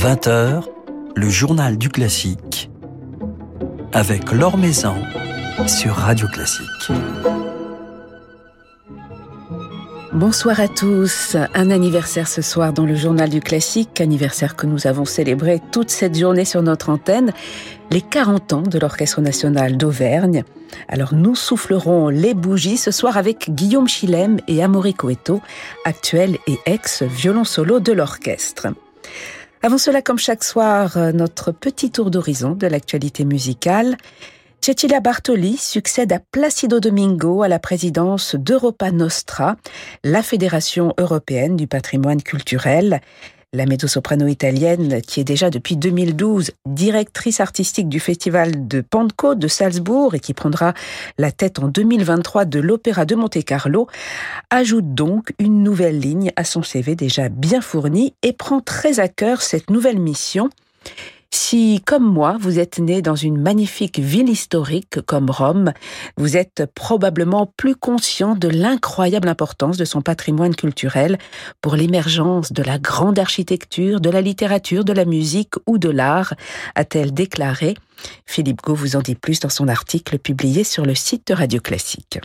20h, le journal du classique avec Laure Maison sur Radio Classique. Bonsoir à tous. Un anniversaire ce soir dans le journal du classique, anniversaire que nous avons célébré toute cette journée sur notre antenne, les 40 ans de l'Orchestre national d'Auvergne. Alors nous soufflerons les bougies ce soir avec Guillaume Chilem et Amaury Coeto, actuel et ex-violon solo de l'orchestre. Avant cela, comme chaque soir, euh, notre petit tour d'horizon de l'actualité musicale. Cecilia Bartoli succède à Placido Domingo à la présidence d'Europa Nostra, la fédération européenne du patrimoine culturel. La mezzo-soprano italienne, qui est déjà depuis 2012 directrice artistique du festival de Pentecôte de Salzbourg et qui prendra la tête en 2023 de l'Opéra de Monte-Carlo, ajoute donc une nouvelle ligne à son CV déjà bien fourni et prend très à cœur cette nouvelle mission si, comme moi, vous êtes né dans une magnifique ville historique comme Rome, vous êtes probablement plus conscient de l'incroyable importance de son patrimoine culturel pour l'émergence de la grande architecture, de la littérature, de la musique ou de l'art, a-t-elle déclaré. Philippe Gau vous en dit plus dans son article publié sur le site de Radio Classique.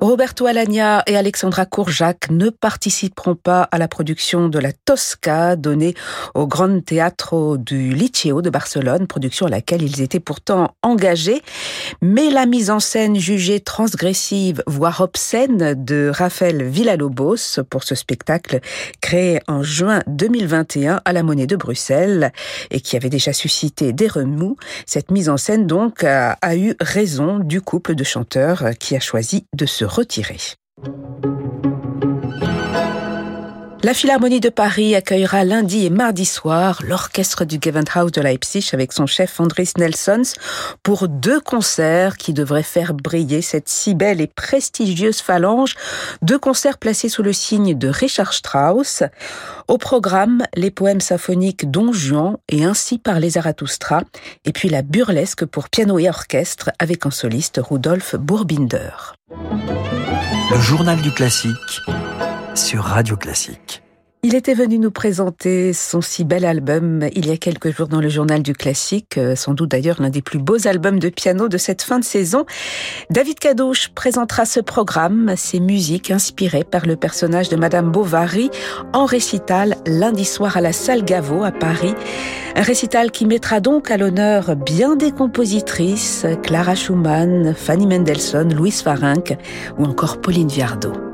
Roberto Alagna et Alexandra Courjac ne participeront pas à la production de la Tosca donnée au Grand Teatro du Liceo de Barcelone, production à laquelle ils étaient pourtant engagés. Mais la mise en scène jugée transgressive, voire obscène de Rafael Villalobos pour ce spectacle créé en juin 2021 à la Monnaie de Bruxelles et qui avait déjà suscité des remous, cette mise en scène donc a, a eu raison du couple de chanteurs qui a choisi de se retirer. La Philharmonie de Paris accueillera lundi et mardi soir l'orchestre du Gewandhaus de Leipzig avec son chef Andris Nelsons pour deux concerts qui devraient faire briller cette si belle et prestigieuse phalange. Deux concerts placés sous le signe de Richard Strauss. Au programme, les poèmes symphoniques Don Juan et Ainsi par les Zarathustra et puis la burlesque pour piano et orchestre avec un soliste Rudolf Bourbinder. Le journal du classique sur Radio Classique. Il était venu nous présenter son si bel album il y a quelques jours dans le journal du classique, euh, sans doute d'ailleurs l'un des plus beaux albums de piano de cette fin de saison. David Cadouche présentera ce programme, ses musiques inspirées par le personnage de Madame Bovary en récital lundi soir à la salle Gaveau à Paris. Un récital qui mettra donc à l'honneur bien des compositrices, Clara Schumann, Fanny Mendelssohn, Louise Farinck ou encore Pauline Viardot.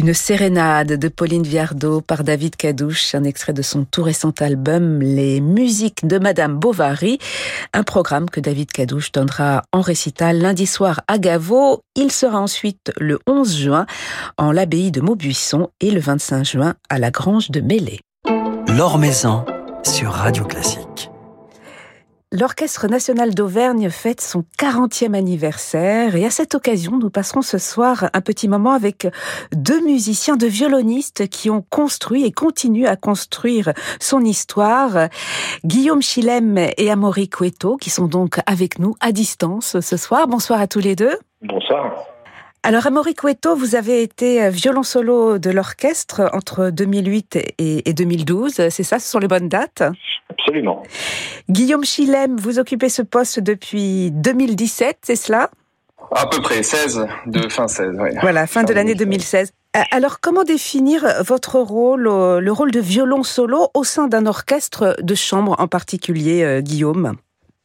Une sérénade de Pauline Viardot par David Cadouche, un extrait de son tout récent album Les musiques de Madame Bovary, un programme que David Cadouche donnera en récital lundi soir à Gaveau. Il sera ensuite le 11 juin en l'abbaye de Maubuisson et le 25 juin à la Grange de Mêlée. L'Or Maison sur Radio Classique. L'Orchestre national d'Auvergne fête son 40e anniversaire et à cette occasion, nous passerons ce soir un petit moment avec deux musiciens, deux violonistes qui ont construit et continuent à construire son histoire. Guillaume Chilem et Amaury Cueto qui sont donc avec nous à distance ce soir. Bonsoir à tous les deux. Bonsoir. Alors, Amaury Cueto, vous avez été euh, violon solo de l'orchestre entre 2008 et 2012, c'est ça, ce sont les bonnes dates? Absolument. Guillaume Chilem, vous occupez ce poste depuis 2017, c'est cela? À peu près, 16, de fin 16, oui. Voilà, fin de l'année 2016. Euh, alors, comment définir votre rôle, euh, le rôle de violon solo au sein d'un orchestre de chambre en particulier, Guillaume?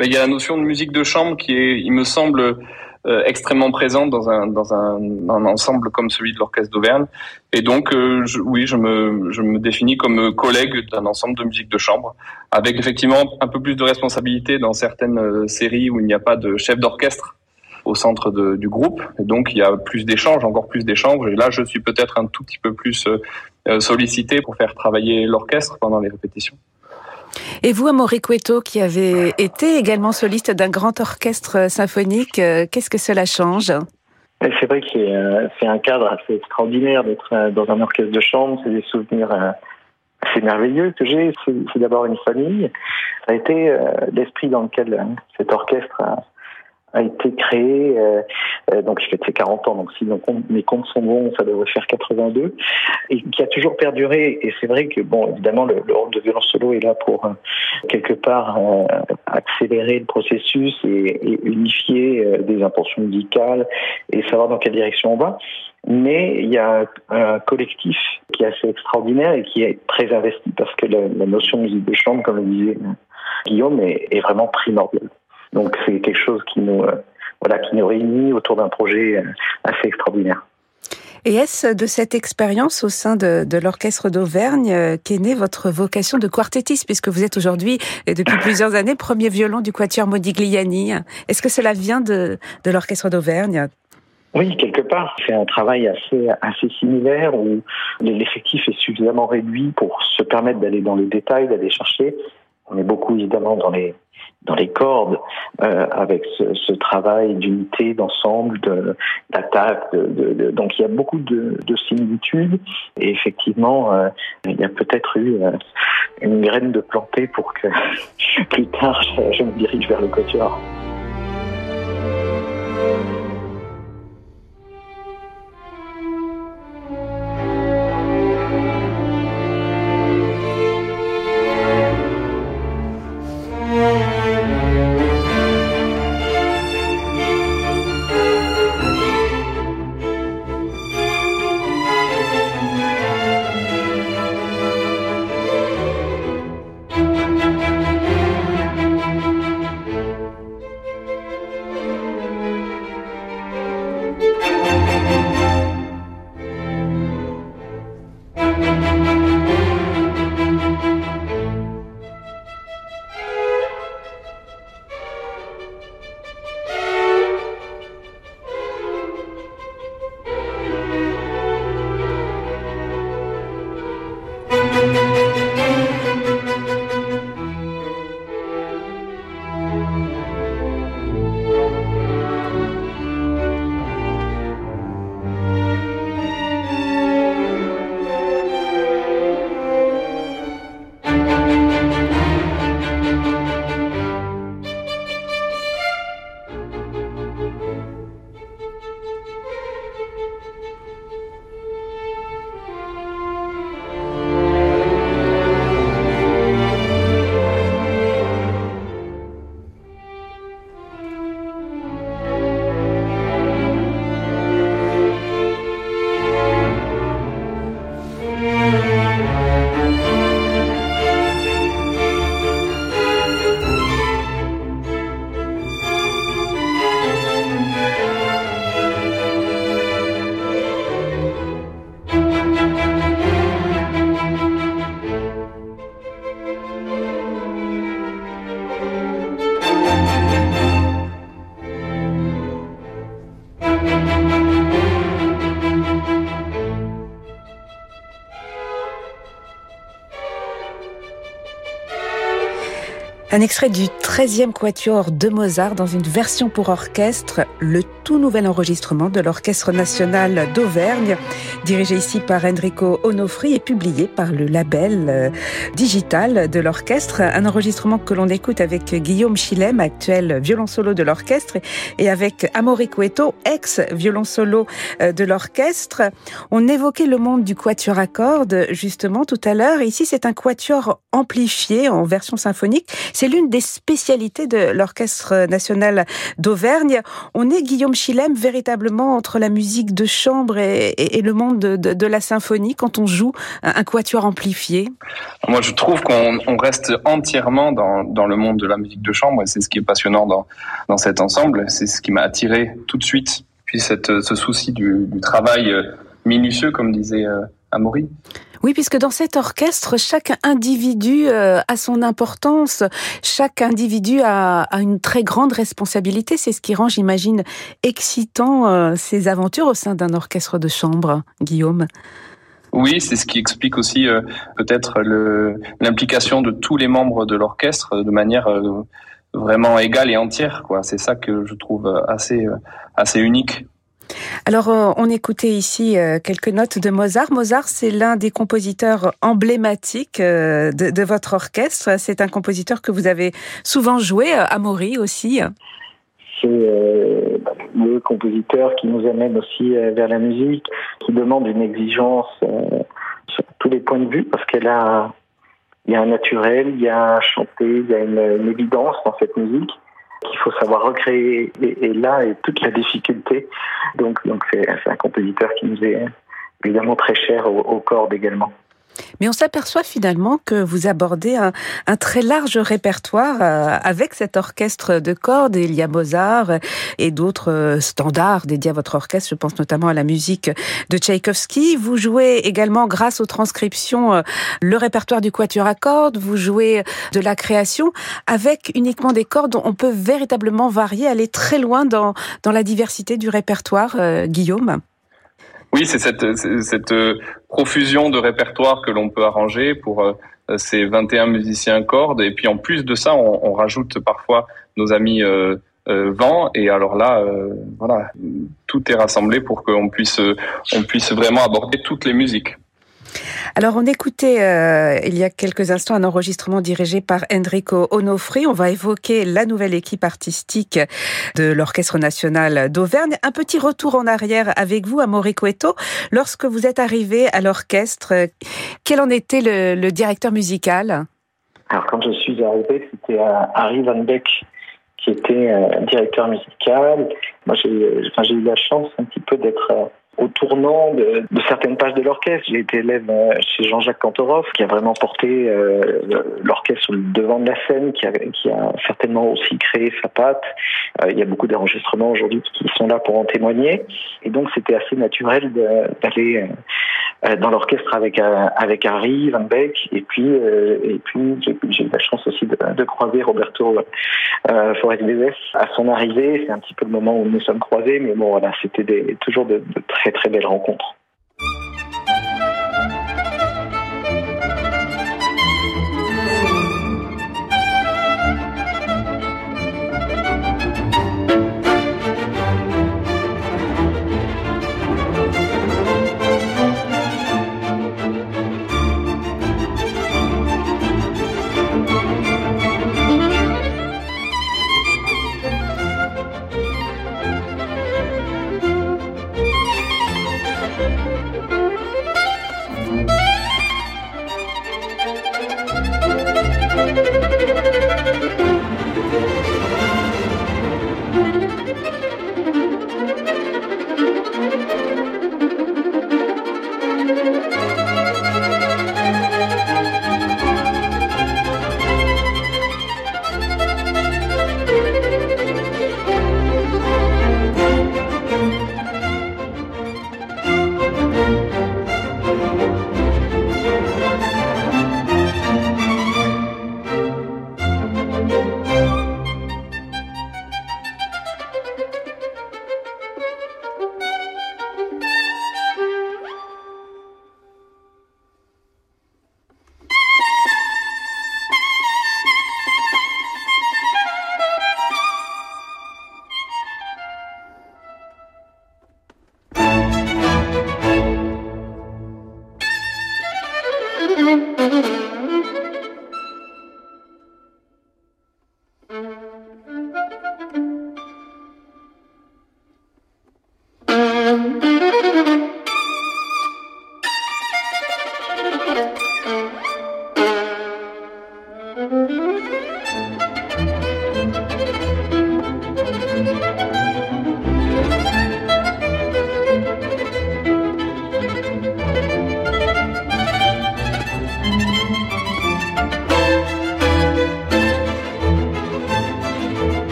Il y a la notion de musique de chambre qui est, il me semble, euh, extrêmement présente dans un dans un, un, ensemble comme celui de l'orchestre d'Auvergne. Et donc, euh, oui, je me je me définis comme collègue d'un ensemble de musique de chambre, avec effectivement un peu plus de responsabilité dans certaines euh, séries où il n'y a pas de chef d'orchestre au centre du groupe. Et donc, il y a plus d'échanges, encore plus d'échanges. Et là, je suis peut-être un tout petit peu plus sollicité pour faire travailler l'orchestre pendant les répétitions. Et vous, Amaury Cueto, qui avez été également soliste d'un grand orchestre symphonique, euh, qu'est-ce que cela change? C'est vrai que c'est un cadre assez extraordinaire d'être euh, dans un orchestre de chambre. C'est des souvenirs euh, assez merveilleux que j'ai. C'est d'abord une famille. Ça a été l'esprit dans lequel cet orchestre a été créé, euh, euh, donc je fais ses 40 ans, donc si mes comptes sont bons, ça devrait faire 82, et qui a toujours perduré. Et c'est vrai que, bon, évidemment, le, rôle de violon solo est là pour, euh, quelque part, accélérer le processus et, unifier des intentions musicales et savoir dans quelle direction on va. Mais il y a un, collectif qui est assez extraordinaire et qui est très investi parce que la, notion de musique de chambre, comme le disait Guillaume, est vraiment primordiale. Donc c'est quelque chose qui nous, euh, voilà, qui nous réunit autour d'un projet euh, assez extraordinaire. Et est-ce de cette expérience au sein de, de l'Orchestre d'Auvergne euh, qu'est née votre vocation de quartettiste, puisque vous êtes aujourd'hui, depuis plusieurs années, premier violon du Quatuor Modigliani Est-ce que cela vient de, de l'Orchestre d'Auvergne? Oui, quelque part, c'est un travail assez assez similaire où l'effectif est suffisamment réduit pour se permettre d'aller dans le détail, d'aller chercher. On est beaucoup évidemment dans les dans les cordes euh, avec ce, travail d'unité, d'ensemble, d'attaque. Donc il y a beaucoup de, similitudes et effectivement euh, il y a peut-être eu euh, une graine de planter pour que plus tard je, je me dirige vers le quatuor. Un extrait du 13e quatuor de Mozart dans une version pour orchestre, le tout nouvel enregistrement de l'Orchestre national d'Auvergne, dirigé ici par Enrico Onofri et publié par le label euh, digital de l'orchestre. Un enregistrement que l'on écoute avec Guillaume Chilem, actuel violon solo de l'orchestre, et avec Amaury Cueto, ex-violon solo euh, de l'orchestre. On évoquait le monde du quatuor à cordes justement tout à l'heure. Ici, c'est un quatuor amplifié en version symphonique. C'est l'une des spécialités de l'Orchestre national d'Auvergne. On est, Guillaume Chilem, véritablement entre la musique de chambre et, le monde de, la symphonie quand on joue un quatuor amplifié Moi, je trouve qu'on reste entièrement dans, le monde de la musique de chambre et c'est ce qui est passionnant dans, cet ensemble. C'est ce qui m'a attiré tout de suite. Puis ce souci du, travail euh, minutieux, comme disait euh, Amaury. Oui, puisque dans cet orchestre, chaque individu euh, a son importance, chaque individu a, une très grande responsabilité. C'est ce qui rend, j'imagine, excitant euh, ces aventures au sein d'un orchestre de chambre, Guillaume. Oui, c'est ce qui explique aussi euh, peut-être l'implication de tous les membres de l'orchestre de manière vraiment égale et entière. C'est ça que je trouve assez, assez unique. Alors, euh, on écoutait ici euh, quelques notes de Mozart. Mozart, c'est l'un des compositeurs emblématiques euh, de, votre orchestre. C'est un compositeur que vous avez souvent joué, à Maury aussi. C'est le compositeur qui nous amène aussi vers la musique, qui demande une exigence sur tous les points de vue, parce qu'elle a, il y a un naturel, il y a un chanté, il y a une évidence dans cette musique faut savoir recréer. Et, là est toute la difficulté. Donc, donc c'est un compositeur qui nous est évidemment très cher au, cordes également. Mais on s'aperçoit finalement que vous abordez un, très large répertoire euh, avec cet orchestre de cordes. Il y a Mozart et d'autres euh, standards dédiés à votre orchestre. Je pense notamment à la musique de Tchaïkovski. Vous jouez également, grâce aux transcriptions, euh, le répertoire du quatuor à cordes. Vous jouez de la création avec uniquement des cordes. On peut véritablement varier, aller très loin dans, dans la diversité du répertoire, Guillaume. Oui, c'est cette, cette euh, profusion de répertoire que l'on peut arranger pour euh, ces 21 musiciens cordes. Et puis en plus de ça, on, rajoute parfois nos amis euh, euh vent. Et alors là, voilà, tout est rassemblé pour qu'on puisse, on puisse vraiment aborder toutes les musiques. Alors, on écoutait euh, il y a quelques instants un enregistrement dirigé par Enrico Onofri. On va évoquer la nouvelle équipe artistique de l'Orchestre national d'Auvergne. Un petit retour en arrière avec vous, Amaury Cueto. Lorsque vous êtes arrivé à l'orchestre, quel en était le, directeur musical? Alors, quand je suis arrivé, c'était Harry Van Beck qui était euh, directeur musical. Moi, j'ai eu la chance un petit peu d'être euh, au tournant de, certaines pages de l'orchestre. J'ai été élève euh, chez Jean-Jacques Kantorov, qui a vraiment porté euh, l'orchestre sur le devant de la scène, qui a, certainement aussi créé sa patte. Euh, il y a beaucoup d'enregistrements aujourd'hui qui sont là pour en témoigner. Et donc, c'était assez naturel d'aller dans l'orchestre avec avec Harry Van Beck. Et puis, et puis j'ai eu la chance aussi de, croiser Roberto euh, Forest à son arrivée. C'est un petit peu le moment où nous nous sommes croisés, mais bon, voilà, c'était toujours de très très belle rencontre.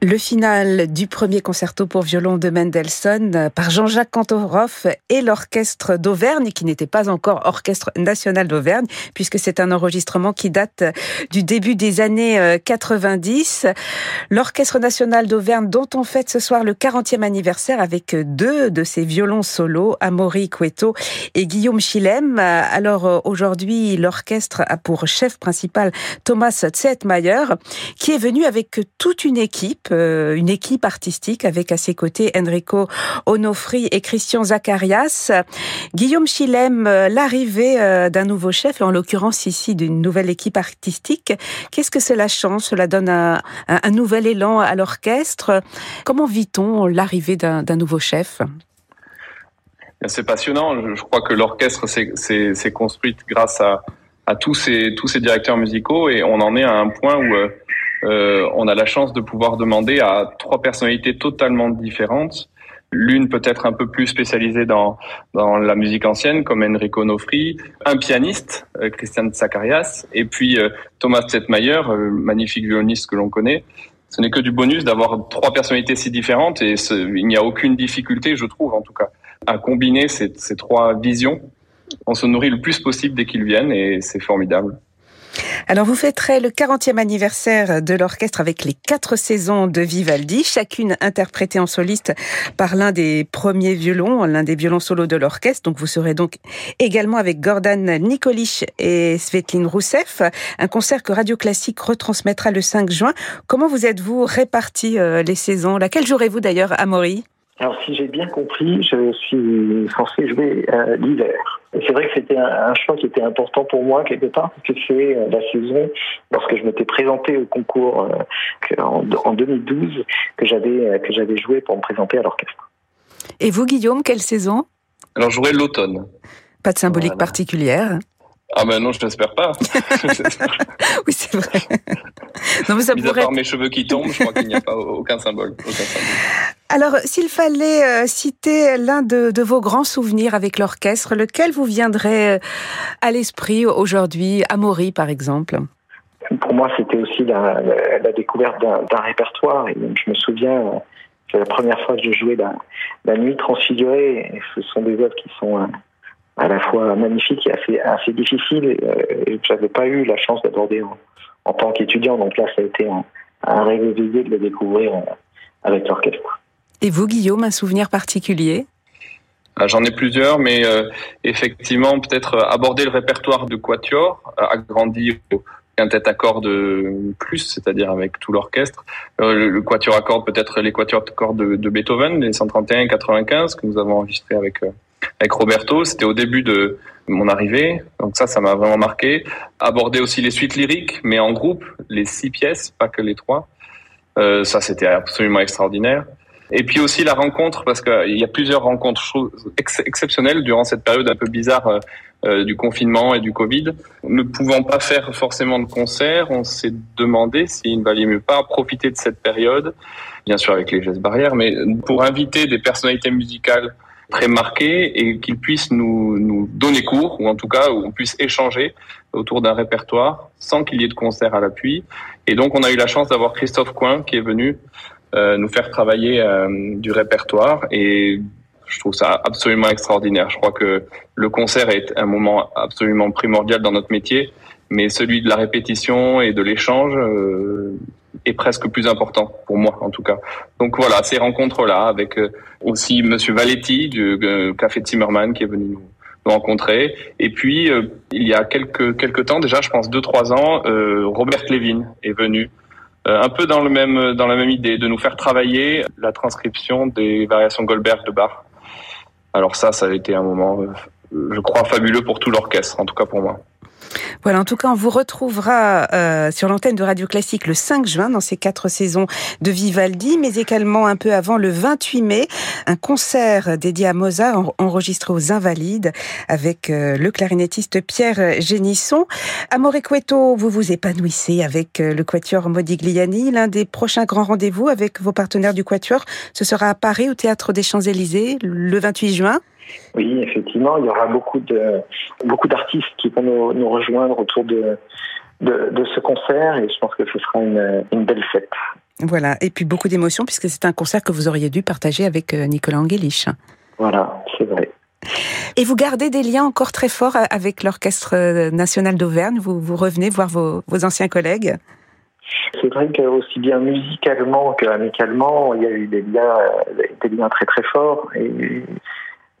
Le final du premier concerto pour violon de Mendelssohn par Jean-Jacques Cantoroff et l'orchestre d'Auvergne, qui n'était pas encore orchestre national d'Auvergne, puisque c'est un enregistrement qui date du début des années 90. Euh, l'orchestre national d'Auvergne, dont on fête ce soir le 40e anniversaire avec deux de ses violons solos, Amaury Cueto et Guillaume Chilem. Alors euh, aujourd'hui, l'orchestre a pour chef principal Thomas Zetmayer, qui est venu avec toute une équipe euh, une équipe artistique avec à ses côtés Enrico Onofri et Christian Zacharias. Guillaume Chilem, euh, l'arrivée euh, d'un nouveau chef, en l'occurrence ici d'une nouvelle équipe artistique, qu'est-ce que cela change? Cela donne un, nouvel élan à l'orchestre. Comment vit-on l'arrivée d'un nouveau chef? C'est passionnant. Je crois que l'orchestre s'est construite grâce à, tous, ces, directeurs musicaux et on en est à un point où on a la chance de pouvoir demander à trois personnalités totalement différentes. L'une peut-être un peu plus spécialisée dans, dans la musique ancienne, comme Enrico Nofri, un pianiste, euh, Christian Zacharias, et puis euh, Thomas Zetmayer, magnifique violoniste que l'on connaît. Ce n'est que du bonus d'avoir trois personnalités si différentes et il n'y a aucune difficulté, je trouve en tout cas, à combiner ces, ces trois visions. On se nourrit le plus possible dès qu'ils viennent et c'est formidable. Alors vous fêterez le 40e anniversaire de l'orchestre avec les quatre saisons de Vivaldi, chacune interprétée en soliste par l'un des premiers violons, l'un des violons solos de l'orchestre. Donc vous serez donc également avec Gordon Nikolic et Svetlin Rousseff, un concert que Radio Classique retransmettra le 5 juin. Comment vous êtes-vous répartis euh, les saisons? Laquelle jouerez-vous d'ailleurs à Maury alors, si j'ai bien compris, je suis censé jouer euh, l'hiver. C'est vrai que c'était un, choix qui était important pour moi quelque part, parce que c'est euh, la saison, lorsque je m'étais présenté au concours euh, en, 2012, que j'avais que j'avais joué pour me présenter à l'orchestre. Et vous, Guillaume, quelle saison? Alors, jouer l'automne. Pas de symbolique particulière ah ben non, je n'espère pas. oui, c'est vrai. Non, mais ça Mis pourrait... à part mes cheveux qui tombent, je crois qu'il n'y a pas aucun symbole. Alors, s'il fallait euh, citer l'un de, vos grands souvenirs avec l'orchestre, lequel vous viendrait euh, à l'esprit aujourd'hui? Amaury, par exemple Pour moi, c'était aussi la, découverte d'un répertoire. Et je me souviens, c'est la première fois que je jouais la, la Nuit transfigurée. Ce sont des œuvres qui sont à la fois magnifique et assez, assez difficile euh, et que j'avais pas eu la chance d'aborder en, tant qu'étudiant. Donc là, ça a été un, un rêve éveillé de le découvrir euh, avec l'orchestre. Et vous, Guillaume, un souvenir particulier? J'en ai plusieurs, mais effectivement, peut-être aborder le répertoire de Quatuor, agrandir un tête à cordes plus, c'est-à-dire avec tout l'orchestre. Euh, le, quatuor à cordes, peut-être les quatuors à cordes de, Beethoven, les 131 et 95 que nous avons enregistrés avec euh, avec Roberto. C'était au début de mon arrivée, donc ça, ça m'a vraiment marqué. Aborder aussi les suites lyriques, mais en groupe, les six pièces, pas que les trois. Euh, ça, c'était absolument extraordinaire. Et puis aussi la rencontre, parce qu'il y a plusieurs rencontres exceptionnelles durant cette période un peu bizarre euh, euh, du confinement et du Covid. Ne pouvant pas faire forcément de concert, on s'est demandé s'il ne valait mieux pas profiter de cette période, bien sûr avec les gestes barrières, mais pour inviter des personnalités musicales très marquées et qu'ils puissent nous, nous donner cours, ou en tout cas où on puisse échanger autour d'un répertoire sans qu'il y ait de concert à l'appui. Et donc on a eu la chance d'avoir Christophe Coin qui est venu euh, nous faire travailler euh, du répertoire et je trouve ça absolument extraordinaire. Je crois que le concert est un moment absolument primordial dans notre métier, mais celui de la répétition et de l'échange euh, est presque plus important pour moi en tout cas. Donc voilà, ces rencontres-là avec aussi Monsieur Valetti du Café Zimmermann qui est venu nous, rencontrer. Et puis il y a quelques quelques temps déjà, je pense deux trois ans, Robert Levin est venu euh, un peu dans le même dans la même idée de nous faire travailler la transcription des variations Goldberg de Bach. Alors ça, ça a été un moment, euh, je crois, fabuleux pour tout l'orchestre, en tout cas pour moi. Voilà, en tout cas, on vous retrouvera euh, sur l'antenne de Radio Classique le 5 juin dans ces quatre saisons de Vivaldi, mais également un peu avant le 28 mai, un concert dédié à Mozart enregistré aux Invalides avec euh, le clarinettiste Pierre Génisson. Amore Cueto, vous vous épanouissez avec euh, le Quatuor Modigliani. L'un des prochains grands rendez-vous avec vos partenaires du Quatuor, ce sera à Paris au Théâtre des Champs-Élysées le 28 juin. Oui, effectivement, il y aura beaucoup de beaucoup d'artistes qui vont nous, rejoindre autour de, de, ce concert et je pense que ce sera une, une belle fête. Voilà, et puis beaucoup d'émotions puisque c'est un concert que vous auriez dû partager avec euh, Nicolas Angelich. Voilà, c'est vrai. Et vous gardez des liens encore très forts avec l'Orchestre euh, national d'Auvergne vous, vous revenez voir vos, vos anciens collègues c'est vrai que aussi bien musicalement qu'amicalement, il y a eu des liens, euh, des liens très très forts. Et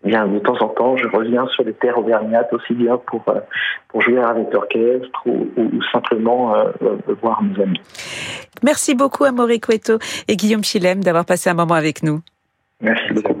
bien de temps en temps, je reviens sur les terres auvergnates aussi bien pour euh, pour jouer avec l'orchestre ou, ou, simplement euh, voir mes amis. Merci beaucoup à Maurice Cueto et Guillaume Chilem d'avoir passé un moment avec nous. Merci beaucoup.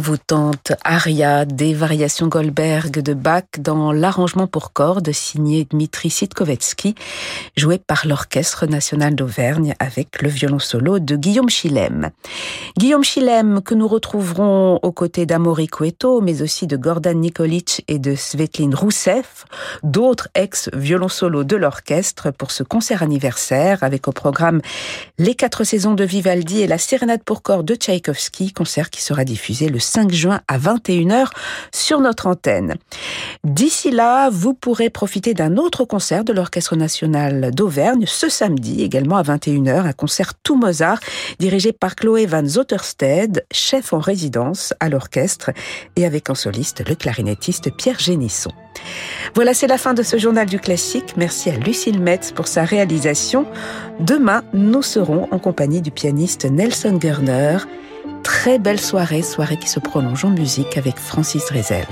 L'envoûtante aria des variations Goldberg de Bach dans l'arrangement pour cordes signé Dmitri Sitkovetsky, joué par l'Orchestre national d'Auvergne avec le violon solo de Guillaume Chilem. Guillaume Chilem que nous retrouverons aux côtés d'Amaury Cueto, mais aussi de Gordon Nikolic et de Svetlin Rousseff, d'autres ex-violon solo de l'orchestre pour ce concert anniversaire avec au programme les quatre saisons de Vivaldi et la sérénade pour corps de Tchaïkovski, concert qui sera diffusé le 5 juin à 21h sur notre antenne. D'ici là, vous pourrez profiter d'un autre concert de l'Orchestre national d'Auvergne ce samedi, également à 21h, un concert tout Mozart dirigé par Chloé Van Zottersted, chef en résidence à l'orchestre et avec en soliste le clarinettiste Pierre Génisson. Voilà, c'est la fin de ce journal du classique. Merci à Lucille Metz pour sa réalisation. Demain, nous serons en compagnie du pianiste Nelson Gerner. Très belle soirée, soirée qui se prolonge en musique avec Francis Drezel.